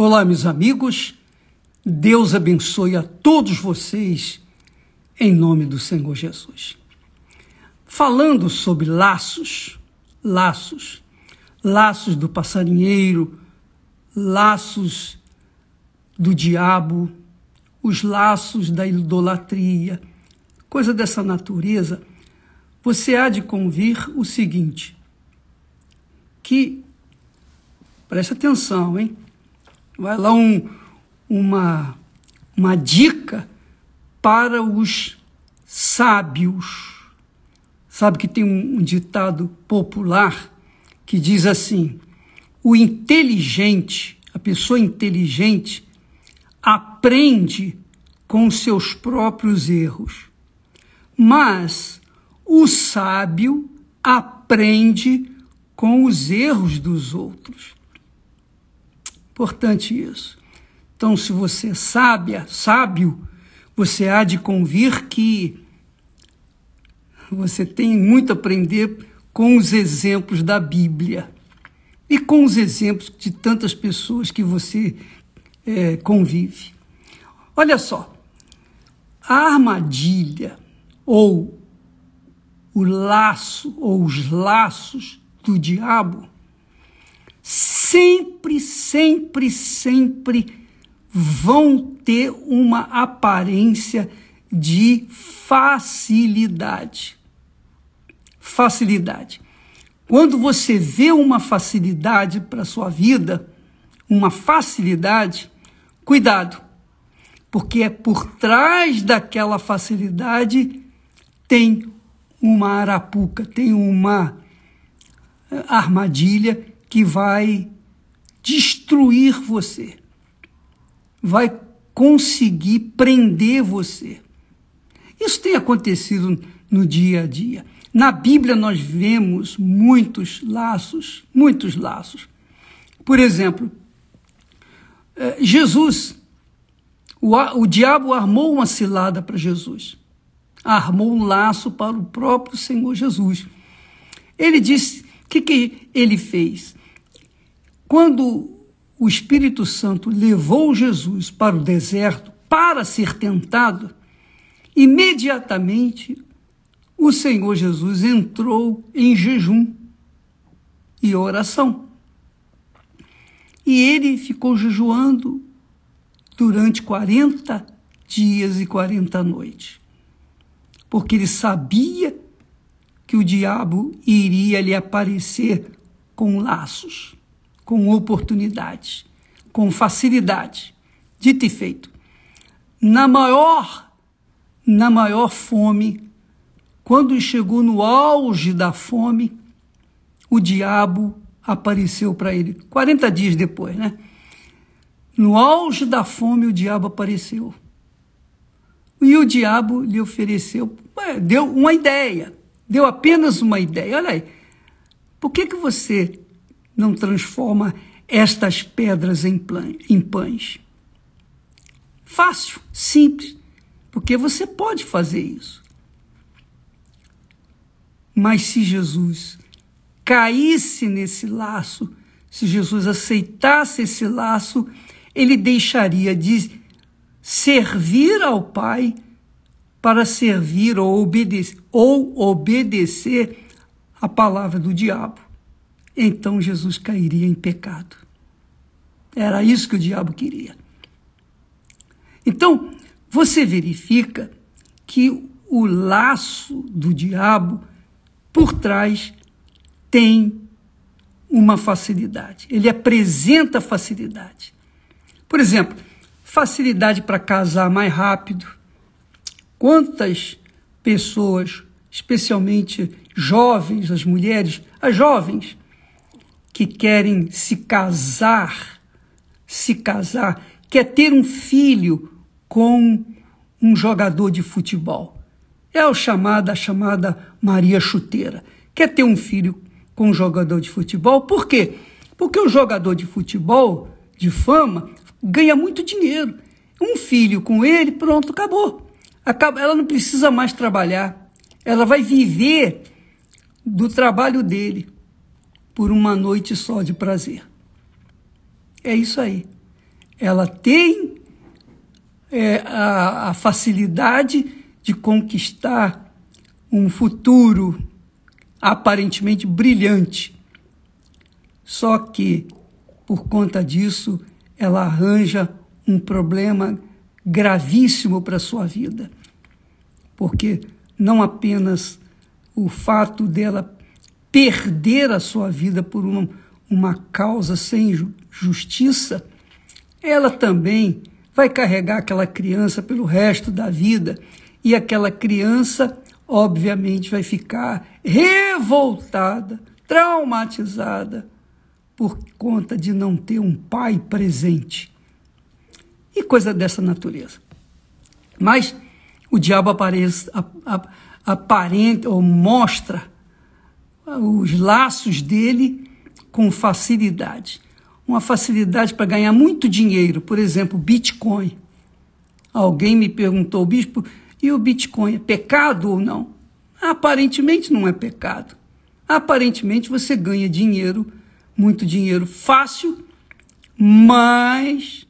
Olá, meus amigos. Deus abençoe a todos vocês em nome do Senhor Jesus. Falando sobre laços, laços, laços do passarinheiro, laços do diabo, os laços da idolatria, coisa dessa natureza, você há de convir o seguinte: que, preste atenção, hein? Vai lá um, uma, uma dica para os sábios. Sabe que tem um, um ditado popular que diz assim: o inteligente, a pessoa inteligente, aprende com seus próprios erros, mas o sábio aprende com os erros dos outros. Importante isso. Então, se você é sábia, sábio, você há de convir que você tem muito a aprender com os exemplos da Bíblia e com os exemplos de tantas pessoas que você é, convive. Olha só, a armadilha ou o laço ou os laços do diabo sempre, sempre, sempre vão ter uma aparência de facilidade. Facilidade. Quando você vê uma facilidade para sua vida, uma facilidade, cuidado, porque é por trás daquela facilidade tem uma arapuca, tem uma eh, armadilha que vai destruir você vai conseguir prender você. Isso tem acontecido no dia a dia. Na Bíblia nós vemos muitos laços, muitos laços. Por exemplo, eh, Jesus, o, o diabo armou uma cilada para Jesus, armou um laço para o próprio Senhor Jesus. Ele disse: o que, que ele fez? Quando o Espírito Santo levou Jesus para o deserto para ser tentado, imediatamente o Senhor Jesus entrou em jejum e oração. E ele ficou jejuando durante 40 dias e 40 noites, porque ele sabia que o diabo iria lhe aparecer com laços com oportunidades, com facilidade. Dito e feito. Na maior, na maior fome, quando chegou no auge da fome, o diabo apareceu para ele. 40 dias depois, né? No auge da fome, o diabo apareceu. E o diabo lhe ofereceu, deu uma ideia, deu apenas uma ideia. Olha aí, por que, que você não transforma estas pedras em, em pães? Fácil, simples, porque você pode fazer isso. Mas se Jesus caísse nesse laço, se Jesus aceitasse esse laço, ele deixaria de servir ao Pai para servir ou obedecer, ou obedecer a palavra do diabo então Jesus cairia em pecado. Era isso que o diabo queria. Então, você verifica que o laço do diabo por trás tem uma facilidade. Ele apresenta facilidade. Por exemplo, facilidade para casar mais rápido. Quantas pessoas, especialmente jovens, as mulheres, as jovens, que querem se casar, se casar, quer ter um filho com um jogador de futebol. É o chamada, a chamada Maria Chuteira. Quer ter um filho com um jogador de futebol, por quê? Porque o jogador de futebol, de fama, ganha muito dinheiro. Um filho com ele, pronto, acabou. Acaba, ela não precisa mais trabalhar. Ela vai viver do trabalho dele por uma noite só de prazer. É isso aí. ela tem é, a, a facilidade de conquistar um futuro aparentemente brilhante. Só que, por conta disso, ela arranja um problema gravíssimo para a sua vida. Porque não apenas o fato dela perder a sua vida por uma, uma causa sem justiça, ela também vai carregar aquela criança pelo resto da vida e aquela criança, obviamente, vai ficar revoltada, traumatizada por conta de não ter um pai presente. E coisa dessa natureza. Mas o diabo aparece, aparenta ou mostra os laços dele com facilidade uma facilidade para ganhar muito dinheiro, por exemplo, Bitcoin. Alguém me perguntou, bispo, e o Bitcoin é pecado ou não? Aparentemente não é pecado. Aparentemente você ganha dinheiro, muito dinheiro fácil, mas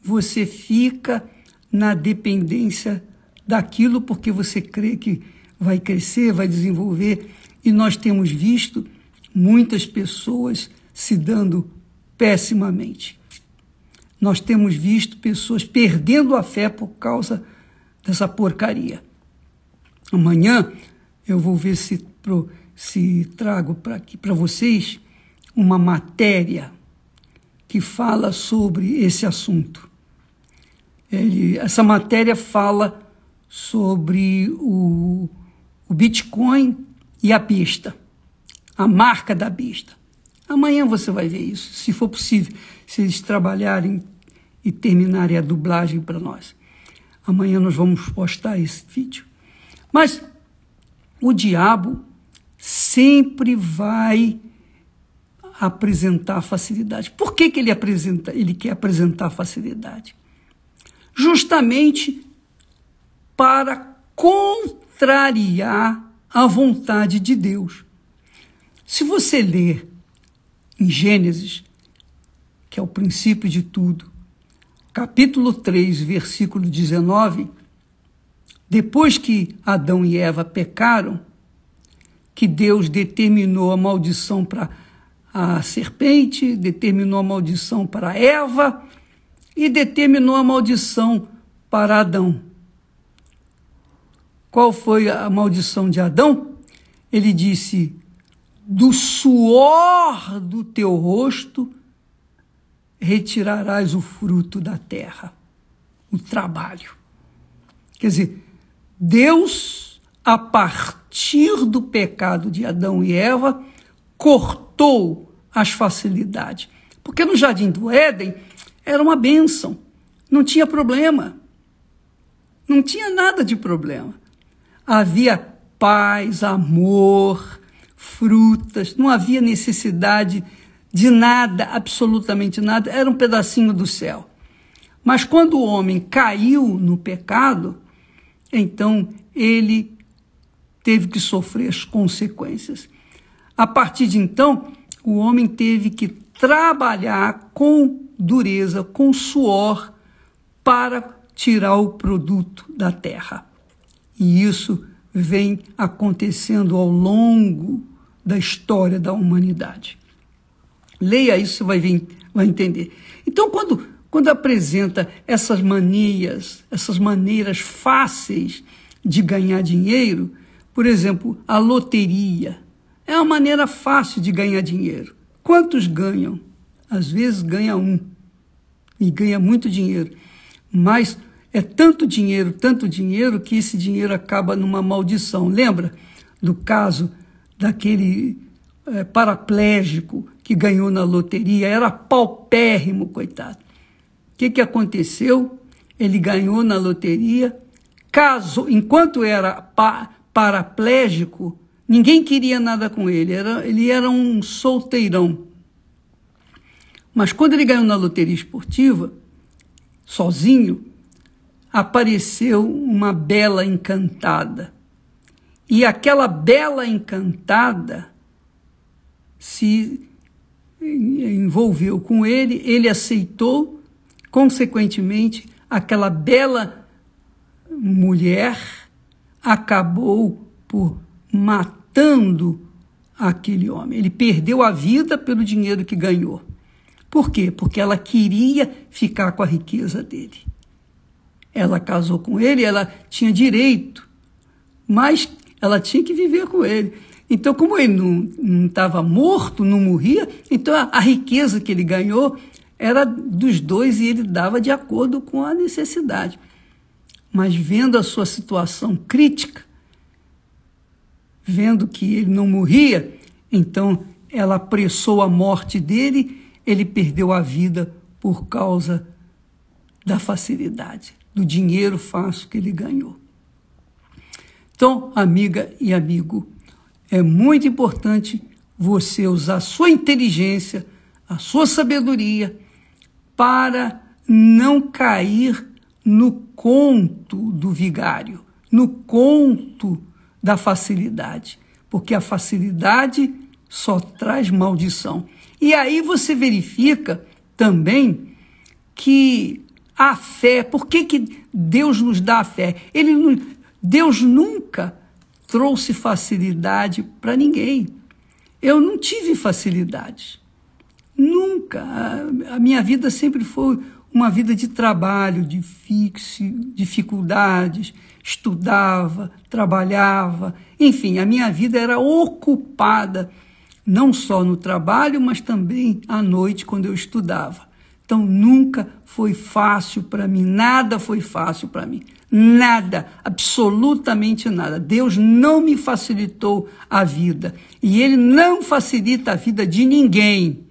você fica na dependência daquilo porque você crê que vai crescer, vai desenvolver. E nós temos visto muitas pessoas se dando pessimamente. Nós temos visto pessoas perdendo a fé por causa dessa porcaria. Amanhã eu vou ver se, se trago para aqui para vocês uma matéria que fala sobre esse assunto. Ele, essa matéria fala sobre o, o Bitcoin e a besta, a marca da besta. Amanhã você vai ver isso, se for possível, se eles trabalharem e terminarem a dublagem para nós. Amanhã nós vamos postar esse vídeo. Mas o diabo sempre vai apresentar facilidade. Por que, que ele, apresenta, ele quer apresentar facilidade? Justamente para contrariar a vontade de Deus. Se você ler em Gênesis, que é o princípio de tudo, capítulo 3, versículo 19, depois que Adão e Eva pecaram, que Deus determinou a maldição para a serpente, determinou a maldição para Eva e determinou a maldição para Adão. Qual foi a maldição de Adão? Ele disse: do suor do teu rosto retirarás o fruto da terra, o trabalho. Quer dizer, Deus, a partir do pecado de Adão e Eva, cortou as facilidades. Porque no jardim do Éden era uma bênção, não tinha problema. Não tinha nada de problema. Havia paz, amor, frutas, não havia necessidade de nada, absolutamente nada, era um pedacinho do céu. Mas quando o homem caiu no pecado, então ele teve que sofrer as consequências. A partir de então, o homem teve que trabalhar com dureza, com suor, para tirar o produto da terra. E isso vem acontecendo ao longo da história da humanidade. Leia isso, vai, ver, vai entender. Então, quando, quando apresenta essas manias, essas maneiras fáceis de ganhar dinheiro, por exemplo, a loteria, é uma maneira fácil de ganhar dinheiro. Quantos ganham? Às vezes ganha um e ganha muito dinheiro, mas é tanto dinheiro, tanto dinheiro, que esse dinheiro acaba numa maldição. Lembra do caso daquele é, paraplégico que ganhou na loteria? Era paupérrimo, coitado. O que, que aconteceu? Ele ganhou na loteria, casou, enquanto era pa, paraplégico, ninguém queria nada com ele, era, ele era um solteirão. Mas quando ele ganhou na loteria esportiva, sozinho, apareceu uma bela encantada. E aquela bela encantada se envolveu com ele, ele aceitou, consequentemente, aquela bela mulher acabou por matando aquele homem. Ele perdeu a vida pelo dinheiro que ganhou. Por quê? Porque ela queria ficar com a riqueza dele. Ela casou com ele, ela tinha direito, mas ela tinha que viver com ele. Então, como ele não estava morto, não morria, então a, a riqueza que ele ganhou era dos dois e ele dava de acordo com a necessidade. Mas vendo a sua situação crítica, vendo que ele não morria, então ela apressou a morte dele, ele perdeu a vida por causa da facilidade, do dinheiro fácil que ele ganhou. Então, amiga e amigo, é muito importante você usar a sua inteligência, a sua sabedoria, para não cair no conto do vigário, no conto da facilidade, porque a facilidade só traz maldição. E aí você verifica também que a fé, por que, que Deus nos dá a fé? Ele, Deus nunca trouxe facilidade para ninguém. Eu não tive facilidade. Nunca. A, a minha vida sempre foi uma vida de trabalho, difícil, dificuldades, estudava, trabalhava, enfim, a minha vida era ocupada não só no trabalho, mas também à noite quando eu estudava. Então nunca foi fácil para mim, nada foi fácil para mim. Nada, absolutamente nada. Deus não me facilitou a vida. E Ele não facilita a vida de ninguém.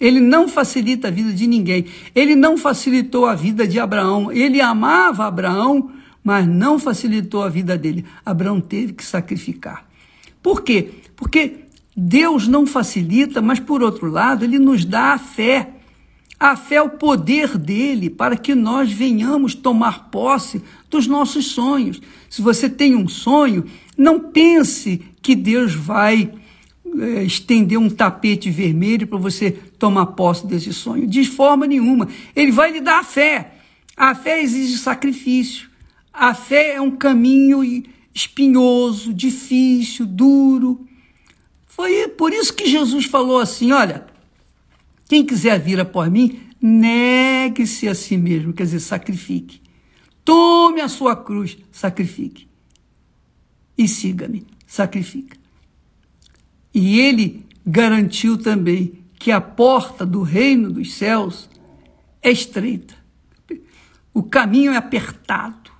Ele não facilita a vida de ninguém. Ele não facilitou a vida de Abraão. Ele amava Abraão, mas não facilitou a vida dele. Abraão teve que sacrificar. Por quê? Porque Deus não facilita, mas por outro lado, ele nos dá a fé. A fé é o poder dele para que nós venhamos tomar posse dos nossos sonhos. Se você tem um sonho, não pense que Deus vai é, estender um tapete vermelho para você tomar posse desse sonho. De forma nenhuma. Ele vai lhe dar a fé. A fé exige sacrifício. A fé é um caminho espinhoso, difícil, duro. Foi por isso que Jesus falou assim: olha, quem quiser vir após mim, negue-se a si mesmo, quer dizer, sacrifique. Tome a sua cruz, sacrifique. E siga-me, sacrifica. E ele garantiu também que a porta do reino dos céus é estreita. O caminho é apertado.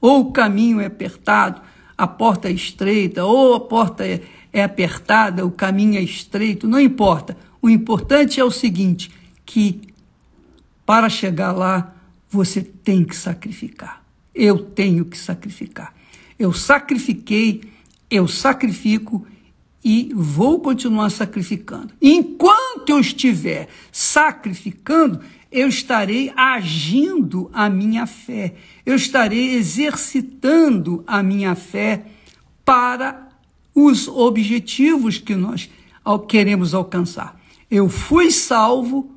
Ou o caminho é apertado, a porta é estreita, ou a porta é, é apertada, o caminho é estreito, não importa. O importante é o seguinte: que para chegar lá você tem que sacrificar. Eu tenho que sacrificar. Eu sacrifiquei, eu sacrifico e vou continuar sacrificando. Enquanto eu estiver sacrificando, eu estarei agindo a minha fé, eu estarei exercitando a minha fé para os objetivos que nós queremos alcançar. Eu fui salvo,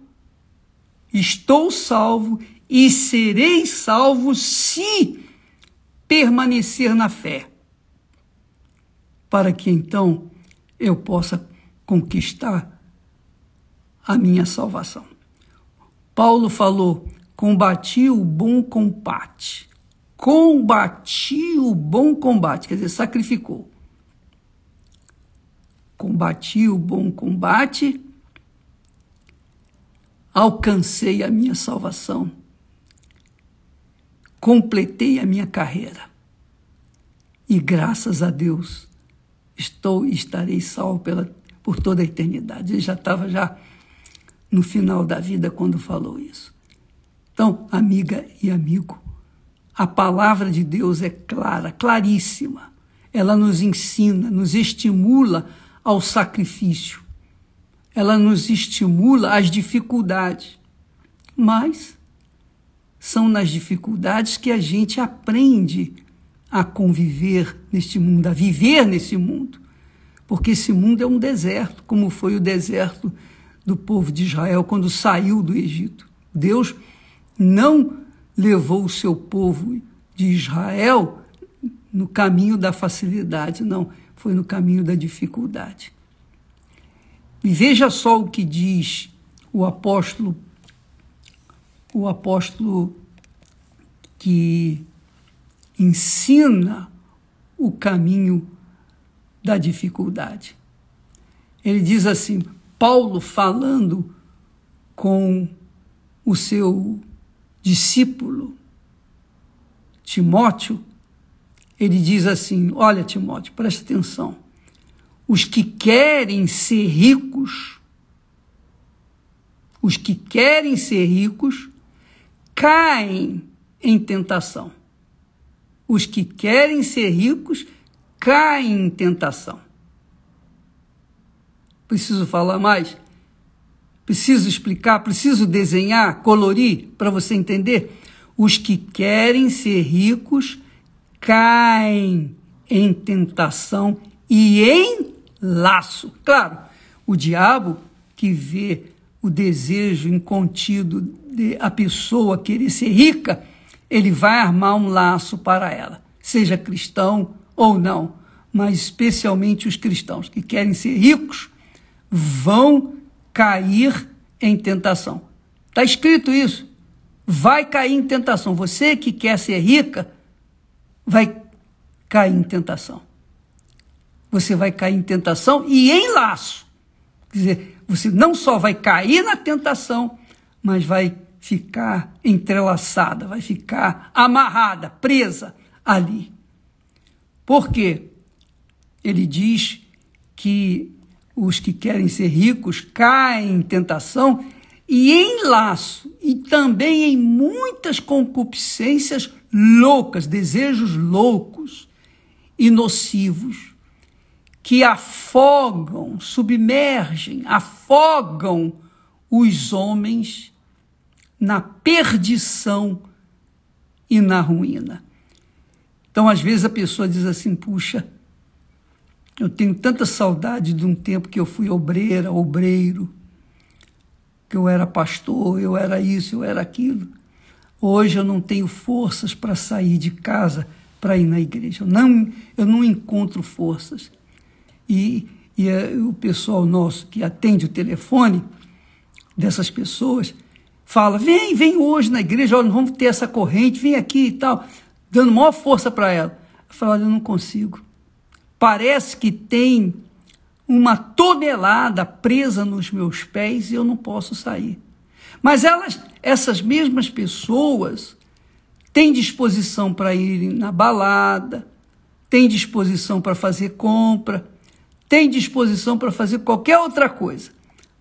estou salvo e serei salvo se permanecer na fé, para que então eu possa conquistar a minha salvação. Paulo falou: combati o bom combate. Combati o bom combate, quer dizer, sacrificou. Combati o bom combate, alcancei a minha salvação, completei a minha carreira. E graças a Deus, estou e estarei salvo pela, por toda a eternidade. Ele já estava já no final da vida quando falou isso. Então, amiga e amigo, a palavra de Deus é clara, claríssima. Ela nos ensina, nos estimula ao sacrifício. Ela nos estimula às dificuldades. Mas são nas dificuldades que a gente aprende a conviver neste mundo, a viver nesse mundo. Porque esse mundo é um deserto, como foi o deserto do povo de Israel quando saiu do Egito. Deus não levou o seu povo de Israel no caminho da facilidade, não, foi no caminho da dificuldade. E veja só o que diz o apóstolo, o apóstolo que ensina o caminho da dificuldade. Ele diz assim: Paulo falando com o seu discípulo Timóteo, ele diz assim: Olha, Timóteo, presta atenção. Os que querem ser ricos, os que querem ser ricos, caem em tentação. Os que querem ser ricos caem em tentação. Preciso falar mais? Preciso explicar? Preciso desenhar, colorir para você entender? Os que querem ser ricos caem em tentação e em laço. Claro, o diabo que vê o desejo incontido de a pessoa querer ser rica, ele vai armar um laço para ela, seja cristão ou não, mas especialmente os cristãos que querem ser ricos vão cair em tentação. Está escrito isso. Vai cair em tentação. Você que quer ser rica, vai cair em tentação. Você vai cair em tentação e em laço. Quer dizer, você não só vai cair na tentação, mas vai ficar entrelaçada, vai ficar amarrada, presa ali. Por quê? Ele diz que os que querem ser ricos caem em tentação e em laço, e também em muitas concupiscências loucas, desejos loucos e nocivos, que afogam, submergem, afogam os homens na perdição e na ruína. Então, às vezes, a pessoa diz assim: puxa, eu tenho tanta saudade de um tempo que eu fui obreira, obreiro, que eu era pastor, eu era isso, eu era aquilo. Hoje eu não tenho forças para sair de casa para ir na igreja. Eu não, eu não encontro forças. E, e o pessoal nosso que atende o telefone dessas pessoas fala: vem, vem hoje na igreja, olha, vamos ter essa corrente, vem aqui e tal, dando maior força para ela. Eu falo: olha, eu não consigo parece que tem uma tonelada presa nos meus pés e eu não posso sair. Mas elas, essas mesmas pessoas têm disposição para ir na balada, têm disposição para fazer compra, têm disposição para fazer qualquer outra coisa,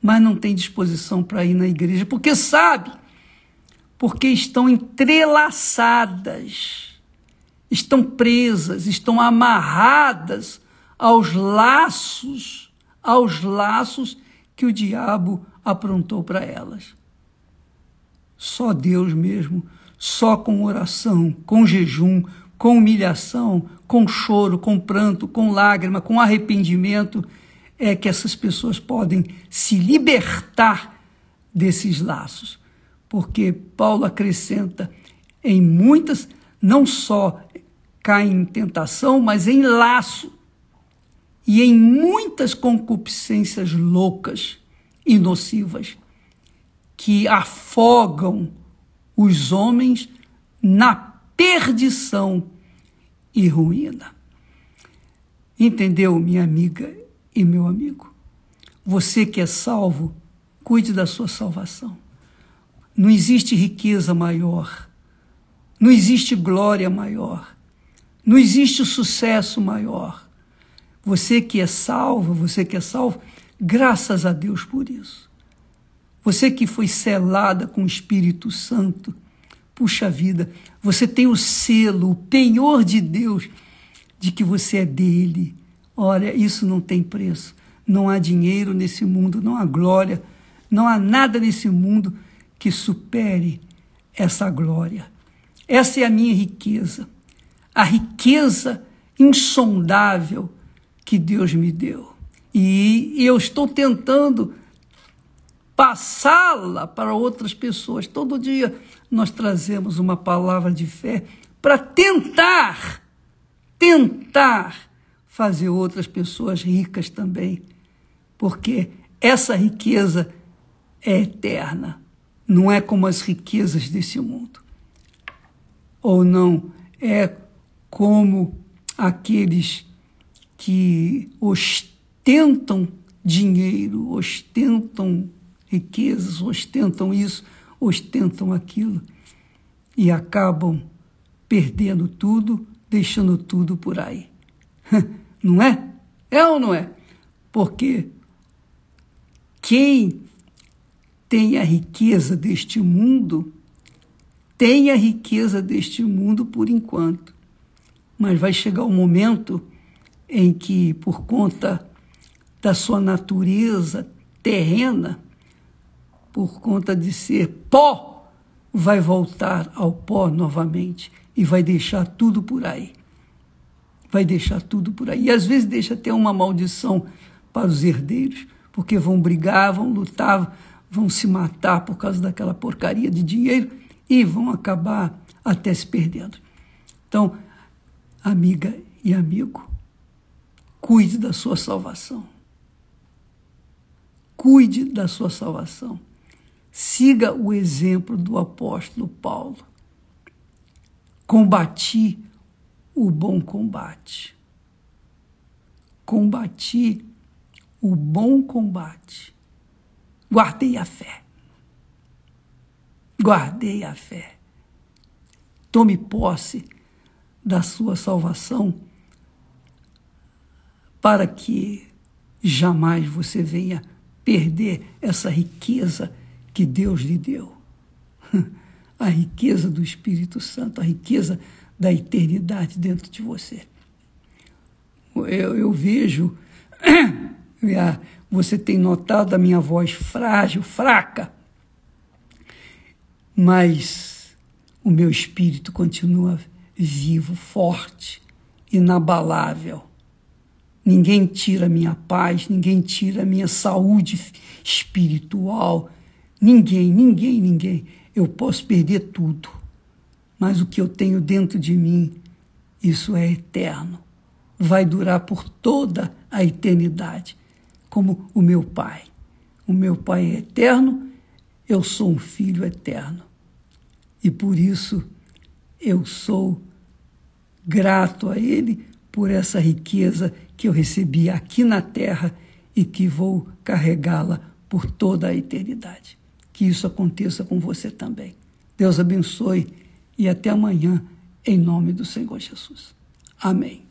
mas não têm disposição para ir na igreja, porque sabe, porque estão entrelaçadas estão presas, estão amarradas aos laços, aos laços que o diabo aprontou para elas. Só Deus mesmo, só com oração, com jejum, com humilhação, com choro, com pranto, com lágrima, com arrependimento, é que essas pessoas podem se libertar desses laços. Porque Paulo acrescenta em muitas, não só caem em tentação, mas em laço e em muitas concupiscências loucas e nocivas que afogam os homens na perdição e ruína. Entendeu, minha amiga e meu amigo? Você que é salvo, cuide da sua salvação. Não existe riqueza maior, não existe glória maior, não existe sucesso maior. Você que é salvo, você que é salvo, graças a Deus por isso. Você que foi selada com o Espírito Santo, puxa vida, você tem o selo, o penhor de Deus de que você é dele. Olha, isso não tem preço. Não há dinheiro nesse mundo, não há glória, não há nada nesse mundo que supere essa glória. Essa é a minha riqueza a riqueza insondável que Deus me deu. E eu estou tentando passá-la para outras pessoas. Todo dia nós trazemos uma palavra de fé para tentar, tentar fazer outras pessoas ricas também, porque essa riqueza é eterna, não é como as riquezas desse mundo. Ou não é como aqueles que ostentam dinheiro, ostentam riquezas, ostentam isso, ostentam aquilo e acabam perdendo tudo, deixando tudo por aí. Não é? É ou não é? Porque quem tem a riqueza deste mundo, tem a riqueza deste mundo por enquanto. Mas vai chegar o um momento em que, por conta da sua natureza terrena, por conta de ser pó, vai voltar ao pó novamente e vai deixar tudo por aí. Vai deixar tudo por aí. E às vezes deixa até uma maldição para os herdeiros, porque vão brigar, vão lutar, vão se matar por causa daquela porcaria de dinheiro e vão acabar até se perdendo. Então, amiga e amigo, cuide da sua salvação. Cuide da sua salvação. Siga o exemplo do apóstolo Paulo. Combati o bom combate. Combati o bom combate. Guardei a fé. Guardei a fé. Tome posse da sua salvação para que jamais você venha perder essa riqueza que Deus lhe deu. A riqueza do Espírito Santo, a riqueza da eternidade dentro de você. Eu, eu vejo, você tem notado a minha voz frágil, fraca, mas o meu espírito continua vivo, forte, inabalável. Ninguém tira a minha paz, ninguém tira a minha saúde espiritual, Ninguém, ninguém, ninguém. Eu posso perder tudo, mas o que eu tenho dentro de mim, isso é eterno. Vai durar por toda a eternidade, como o meu Pai. O meu Pai é eterno, eu sou um filho eterno. E por isso eu sou grato a Ele por essa riqueza que eu recebi aqui na terra e que vou carregá-la por toda a eternidade que isso aconteça com você também. Deus abençoe e até amanhã, em nome do Senhor Jesus. Amém.